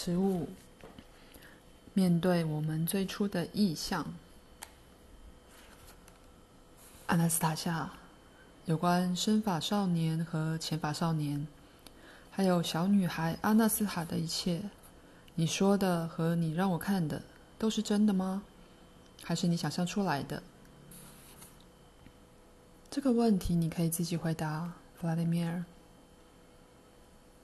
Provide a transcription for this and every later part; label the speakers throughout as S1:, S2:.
S1: 十五，面对我们最初的意向，阿纳斯塔夏，有关生法少年和浅法少年，还有小女孩阿纳斯塔的一切，你说的和你让我看的，都是真的吗？还是你想象出来的？这个问题你可以自己回答，弗拉迪米尔。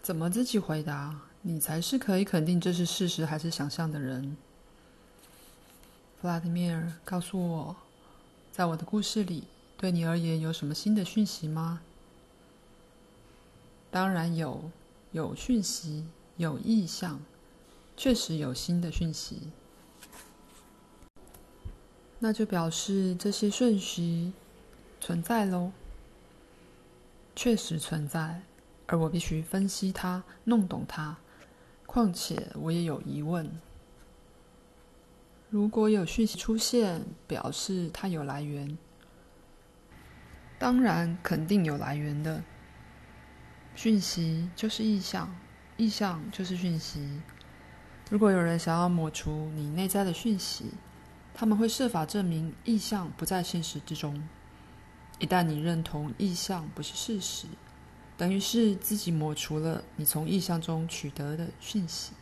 S1: 怎么自己回答？你才是可以肯定这是事实还是想象的人。弗拉迪米尔，告诉我，在我的故事里，对你而言有什么新的讯息吗？当然有，有讯息，有意象，确实有新的讯息。那就表示这些讯息存在喽，确实存在，而我必须分析它，弄懂它。况且我也有疑问：如果有讯息出现，表示它有来源，当然肯定有来源的。讯息就是意象，意象就是讯息。如果有人想要抹除你内在的讯息，他们会设法证明意象不在现实之中。一旦你认同意象不是事实，等于是自己抹除了你从意象中取得的讯息。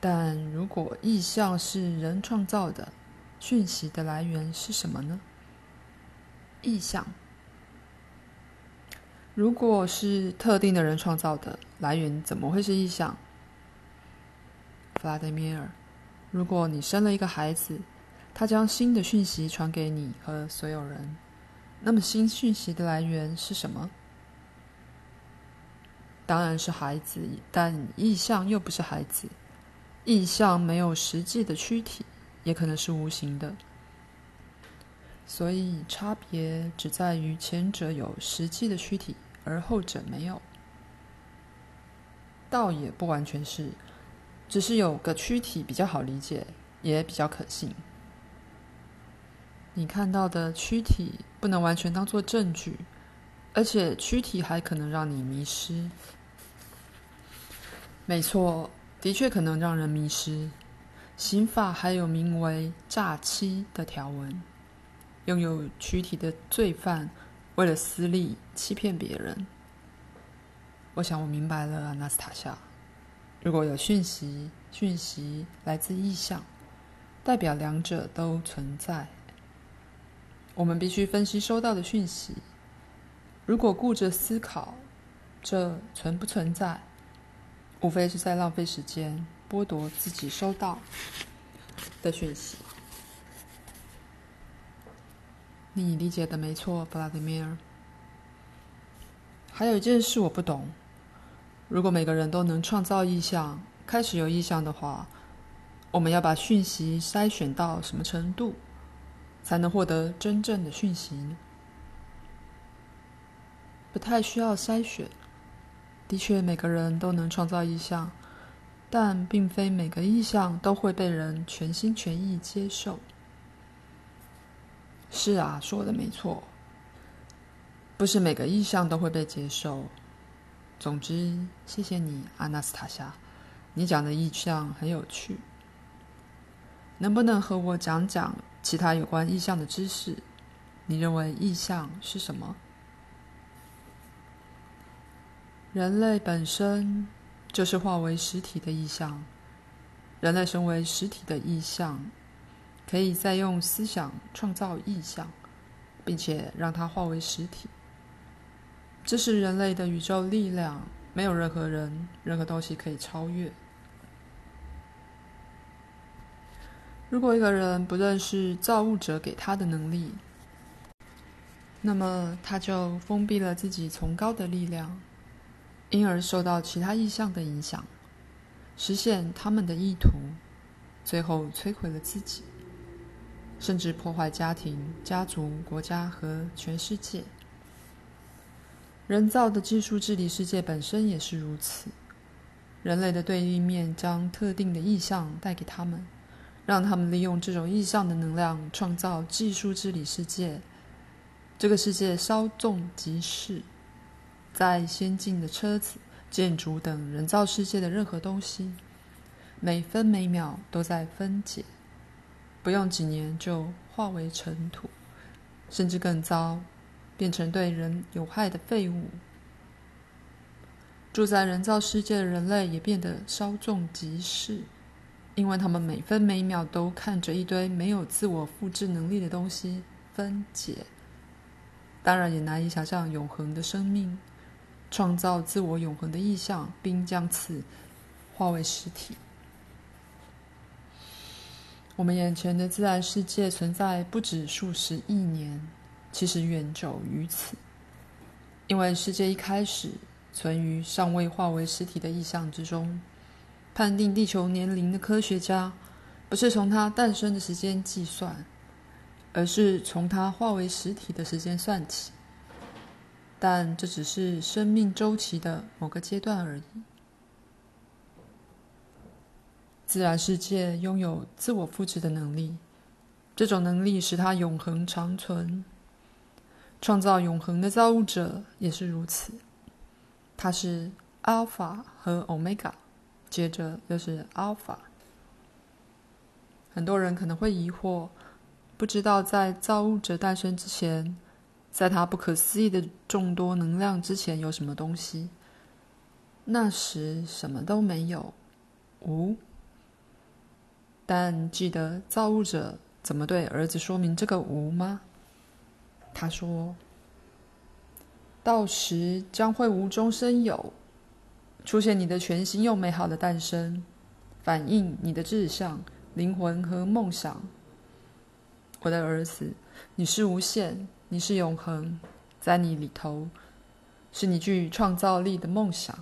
S1: 但如果意象是人创造的，讯息的来源是什么呢？意象。如果是特定的人创造的，来源怎么会是意象？弗拉德米尔。如果你生了一个孩子，他将新的讯息传给你和所有人，那么新讯息的来源是什么？当然是孩子，但意象又不是孩子。意象没有实际的躯体，也可能是无形的，所以差别只在于前者有实际的躯体，而后者没有。倒也不完全是。只是有个躯体比较好理解，也比较可信。你看到的躯体不能完全当做证据，而且躯体还可能让你迷失。没错，的确可能让人迷失。刑法还有名为诈欺的条文，拥有躯体的罪犯为了私利欺骗别人。我想我明白了，阿纳斯塔夏。如果有讯息，讯息来自意象，代表两者都存在。我们必须分析收到的讯息。如果顾着思考这存不存在，无非是在浪费时间，剥夺自己收到的讯息。你理解的没错，弗拉迪米尔。还有一件事我不懂。如果每个人都能创造意象，开始有意象的话，我们要把讯息筛选到什么程度，才能获得真正的讯息？不太需要筛选。的确，每个人都能创造意象，但并非每个意象都会被人全心全意接受。是啊，说的没错，不是每个意象都会被接受。总之，谢谢你，阿纳斯塔夏。你讲的意象很有趣。能不能和我讲讲其他有关意象的知识？你认为意象是什么？人类本身就是化为实体的意象。人类身为实体的意象，可以再用思想创造意象，并且让它化为实体。这是人类的宇宙力量，没有任何人、任何东西可以超越。如果一个人不认识造物者给他的能力，那么他就封闭了自己崇高的力量，因而受到其他意象的影响，实现他们的意图，最后摧毁了自己，甚至破坏家庭、家族、国家和全世界。人造的技术治理世界本身也是如此。人类的对立面将特定的意象带给他们，让他们利用这种意象的能量创造技术治理世界。这个世界稍纵即逝，在先进的车子、建筑等人造世界的任何东西，每分每秒都在分解，不用几年就化为尘土，甚至更糟，变成对人有害的废物。住在人造世界的人类也变得稍纵即逝，因为他们每分每秒都看着一堆没有自我复制能力的东西分解。当然，也难以想象永恒的生命。创造自我永恒的意象，并将此化为实体。我们眼前的自然世界存在不止数十亿年，其实远久于此。因为世界一开始存于尚未化为实体的意象之中。判定地球年龄的科学家，不是从它诞生的时间计算，而是从它化为实体的时间算起。但这只是生命周期的某个阶段而已。自然世界拥有自我复制的能力，这种能力使它永恒长存。创造永恒的造物者也是如此。它是阿尔法和欧米伽，接着又是阿尔法。很多人可能会疑惑，不知道在造物者诞生之前。在他不可思议的众多能量之前，有什么东西？那时什么都没有，无。但记得造物者怎么对儿子说明这个无吗？他说：“到时将会无中生有，出现你的全新又美好的诞生，反映你的志向、灵魂和梦想。我的儿子，你是无限。”你是永恒，在你里头，是你具创造力的梦想。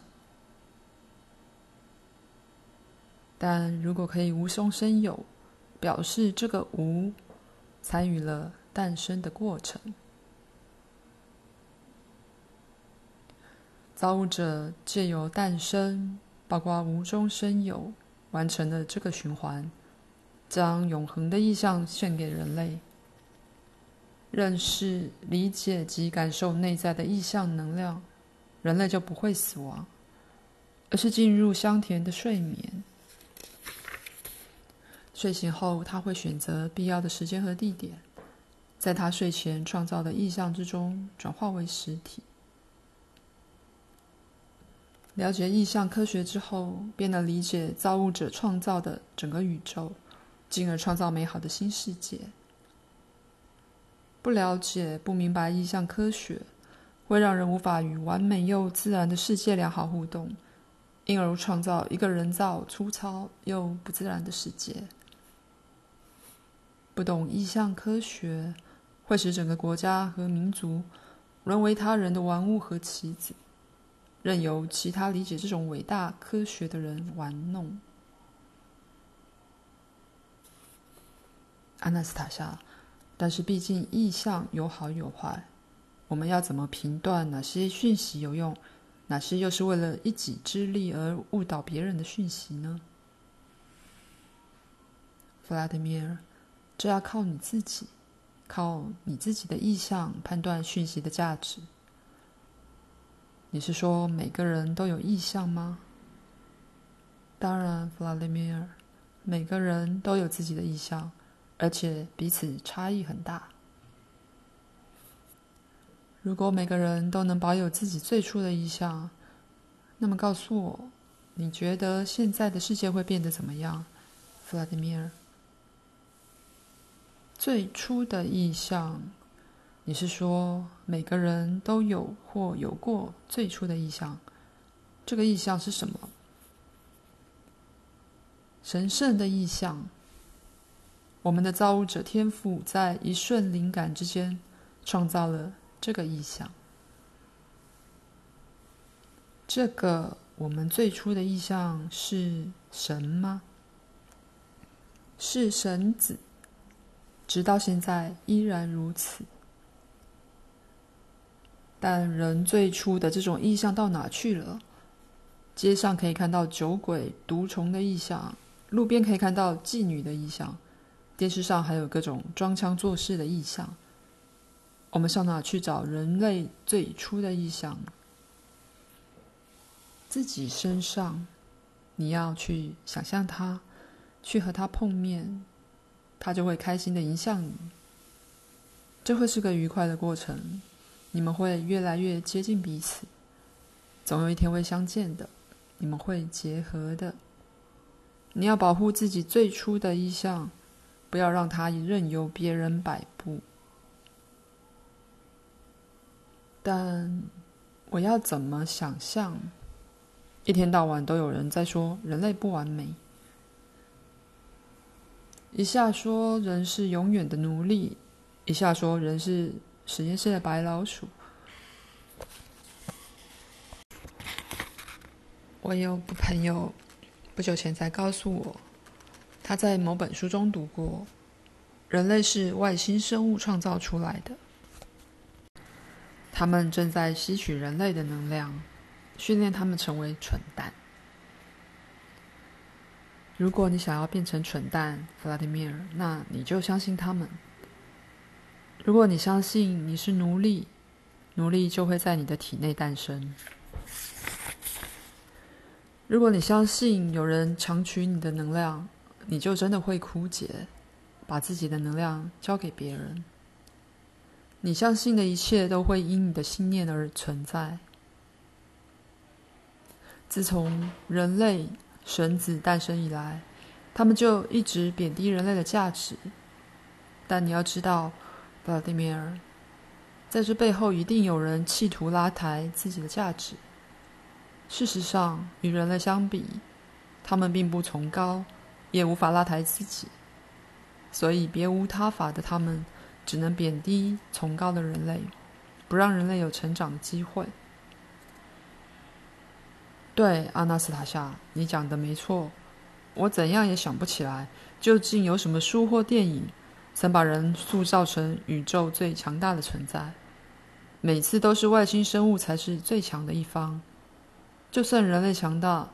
S1: 但如果可以无中生有，表示这个无参与了诞生的过程。造物者借由诞生，包括无中生有，完成了这个循环，将永恒的意象献给人类。认识、理解及感受内在的意象能量，人类就不会死亡，而是进入香甜的睡眠。睡醒后，他会选择必要的时间和地点，在他睡前创造的意象之中转化为实体。了解意象科学之后，便能理解造物者创造的整个宇宙，进而创造美好的新世界。不了解、不明白意象科学，会让人无法与完美又自然的世界良好互动，因而创造一个人造、粗糙又不自然的世界。不懂意象科学，会使整个国家和民族沦为他人的玩物和棋子，任由其他理解这种伟大科学的人玩弄。阿纳斯塔夏。但是，毕竟意象有好有坏，我们要怎么评断哪些讯息有用，哪些又是为了一己之利而误导别人的讯息呢？弗拉德米尔，这要靠你自己，靠你自己的意象判断讯息的价值。你是说每个人都有意向吗？当然，弗拉德米尔，每个人都有自己的意向。而且彼此差异很大。如果每个人都能保有自己最初的意向，那么告诉我，你觉得现在的世界会变得怎么样，弗拉德米尔？最初的意向，你是说每个人都有或有过最初的意象？这个意象是什么？神圣的意象。我们的造物者天赋在一瞬灵感之间创造了这个意象。这个我们最初的意象是神吗？是神子，直到现在依然如此。但人最初的这种意象到哪去了？街上可以看到酒鬼、毒虫的意象，路边可以看到妓女的意象。电视上还有各种装腔作势的意象，我们上哪去找人类最初的意象？自己身上，你要去想象他，去和他碰面，他就会开心的迎向你。这会是个愉快的过程，你们会越来越接近彼此，总有一天会相见的，你们会结合的。你要保护自己最初的意象，不要让它任由别人摆布。但我要怎么想象？一天到晚都有人在说人类不完美，一下说人是永远的奴隶，一下说人是实验室的白老鼠。我有个朋友不久前才告诉我，他在某本书中读过，人类是外星生物创造出来的。他们正在吸取人类的能量，训练他们成为蠢蛋。如果你想要变成蠢蛋，弗拉迪米尔，那你就相信他们。如果你相信你是奴隶，奴隶就会在你的体内诞生。如果你相信有人强取你的能量，你就真的会枯竭，把自己的能量交给别人。你相信的一切都会因你的信念而存在。自从人类神子诞生以来，他们就一直贬低人类的价值。但你要知道，巴蒂米尔，在这背后一定有人企图拉抬自己的价值。事实上，与人类相比，他们并不崇高，也无法拉抬自己。所以，别无他法的他们。只能贬低崇高的人类，不让人类有成长的机会。对，阿纳斯塔夏，你讲的没错。我怎样也想不起来，究竟有什么书或电影曾把人塑造成宇宙最强大的存在。每次都是外星生物才是最强的一方，就算人类强大，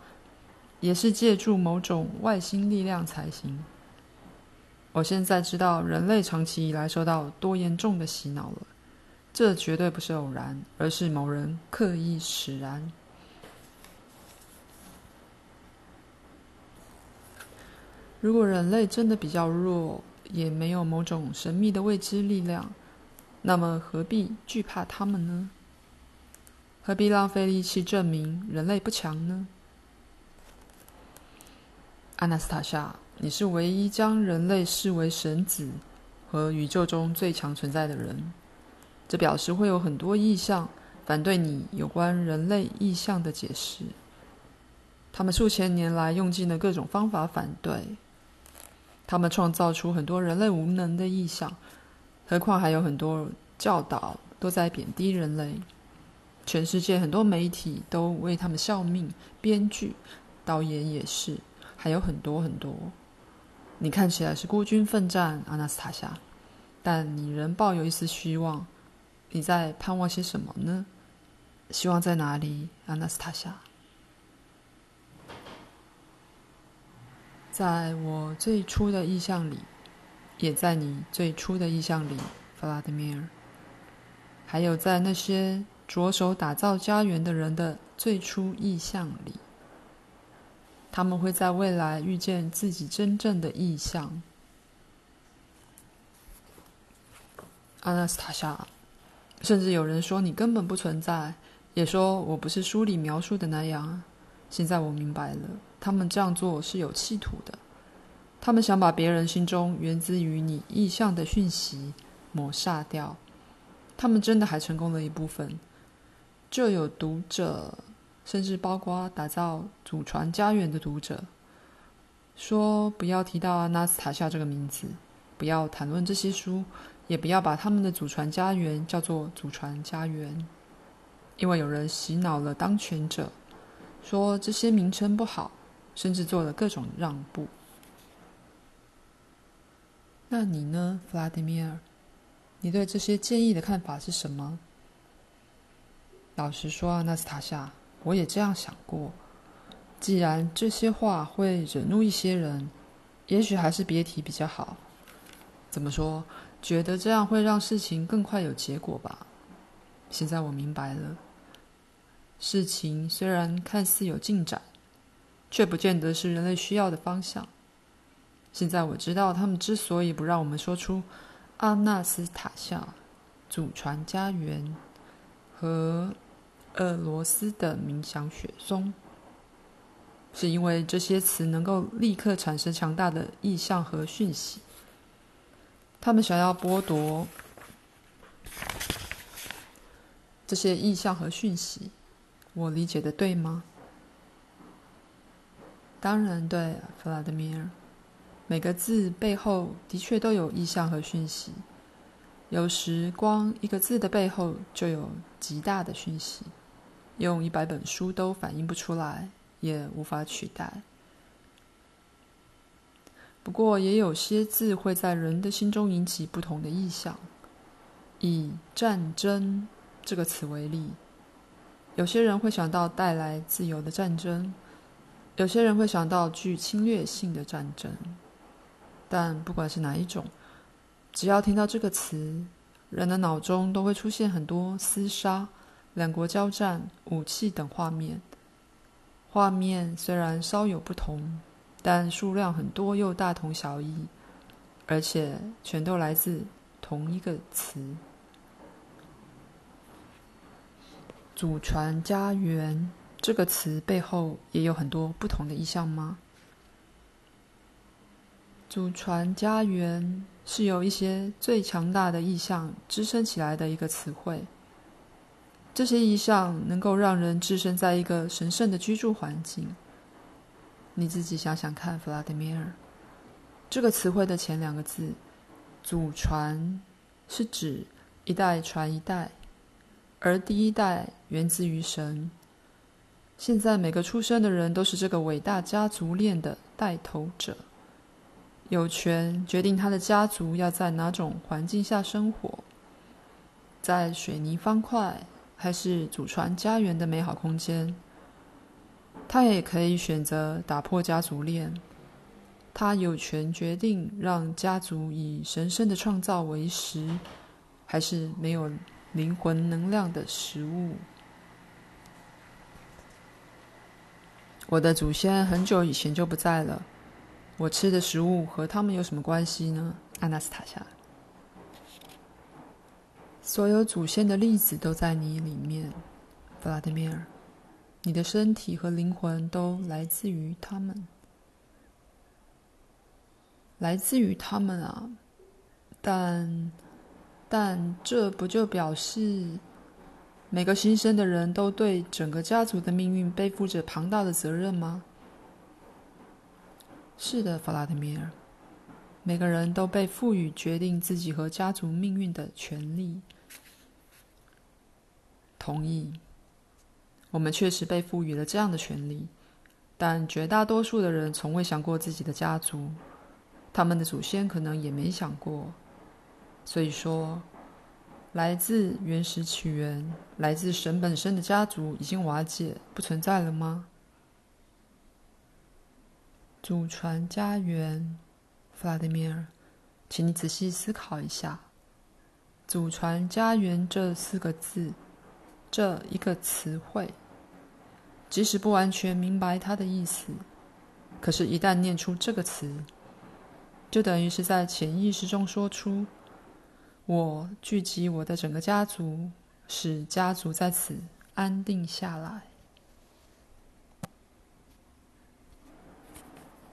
S1: 也是借助某种外星力量才行。我现在知道人类长期以来受到多严重的洗脑了，这绝对不是偶然，而是某人刻意使然。如果人类真的比较弱，也没有某种神秘的未知力量，那么何必惧怕他们呢？何必浪费力气证明人类不强呢？阿纳斯塔夏。你是唯一将人类视为神子和宇宙中最强存在的人，这表示会有很多意象反对你有关人类意象的解释。他们数千年来用尽了各种方法反对，他们创造出很多人类无能的意象，何况还有很多教导都在贬低人类。全世界很多媒体都为他们效命，编剧、导演也是，还有很多很多。你看起来是孤军奋战，阿纳斯塔夏，但你仍抱有一丝希望。你在盼望些什么呢？希望在哪里，阿纳斯塔夏？在我最初的意象里，也在你最初的意象里，弗拉德米尔。还有在那些着手打造家园的人的最初意象里。他们会在未来遇见自己真正的意象。阿纳斯塔夏，甚至有人说你根本不存在，也说我不是书里描述的那样。现在我明白了，他们这样做是有企图的。他们想把别人心中源自于你意象的讯息抹杀掉。他们真的还成功了一部分，就有读者。甚至包括打造祖传家园的读者，说不要提到阿纳斯塔夏这个名字，不要谈论这些书，也不要把他们的祖传家园叫做祖传家园，因为有人洗脑了当权者，说这些名称不好，甚至做了各种让步。那你呢，弗拉迪米尔？你对这些建议的看法是什么？老实说，纳斯塔夏。我也这样想过。既然这些话会惹怒一些人，也许还是别提比较好。怎么说？觉得这样会让事情更快有结果吧。现在我明白了。事情虽然看似有进展，却不见得是人类需要的方向。现在我知道，他们之所以不让我们说出阿纳斯塔夏、祖传家园和俄罗斯的冥想雪松，是因为这些词能够立刻产生强大的意象和讯息。他们想要剥夺这些意象和讯息，我理解的对吗？当然对，弗拉德米尔。每个字背后的确都有意象和讯息，有时光一个字的背后就有极大的讯息，用一百本书都反映不出来，也无法取代。不过，也有些字会在人的心中引起不同的意象。以“战争”这个词为例，有些人会想到带来自由的战争，有些人会想到具侵略性的战争。但不管是哪一种，只要听到这个词，人的脑中都会出现很多厮杀、两国交战、武器等画面。画面虽然稍有不同，但数量很多又大同小异，而且全都来自同一个词“祖传家园”。这个词背后也有很多不同的意象吗？祖传家园是由一些最强大的意象支撑起来的一个词汇。这些意象能够让人置身在一个神圣的居住环境。你自己想想看，弗拉德米尔，这个词汇的前两个字“祖传”是指一代传一代，而第一代源自于神。现在每个出生的人都是这个伟大家族链的带头者。有权决定他的家族要在哪种环境下生活，在水泥方块还是祖传家园的美好空间。他也可以选择打破家族链。他有权决定让家族以神圣的创造为食，还是没有灵魂能量的食物。我的祖先很久以前就不在了。我吃的食物和他们有什么关系呢？阿纳斯塔夏，所有祖先的粒子都在你里面，弗拉德米尔，你的身体和灵魂都来自于他们，来自于他们啊！但，但这不就表示每个新生的人都对整个家族的命运背负着庞大的责任吗？是的，弗拉德米尔，每个人都被赋予决定自己和家族命运的权利。同意，我们确实被赋予了这样的权利，但绝大多数的人从未想过自己的家族，他们的祖先可能也没想过。所以说，来自原始起源、来自神本身的家族已经瓦解，不存在了吗？祖传家园，弗拉德米尔，请你仔细思考一下。祖传家园这四个字，这一个词汇，即使不完全明白它的意思，可是，一旦念出这个词，就等于是在潜意识中说出：“我聚集我的整个家族，使家族在此安定下来。”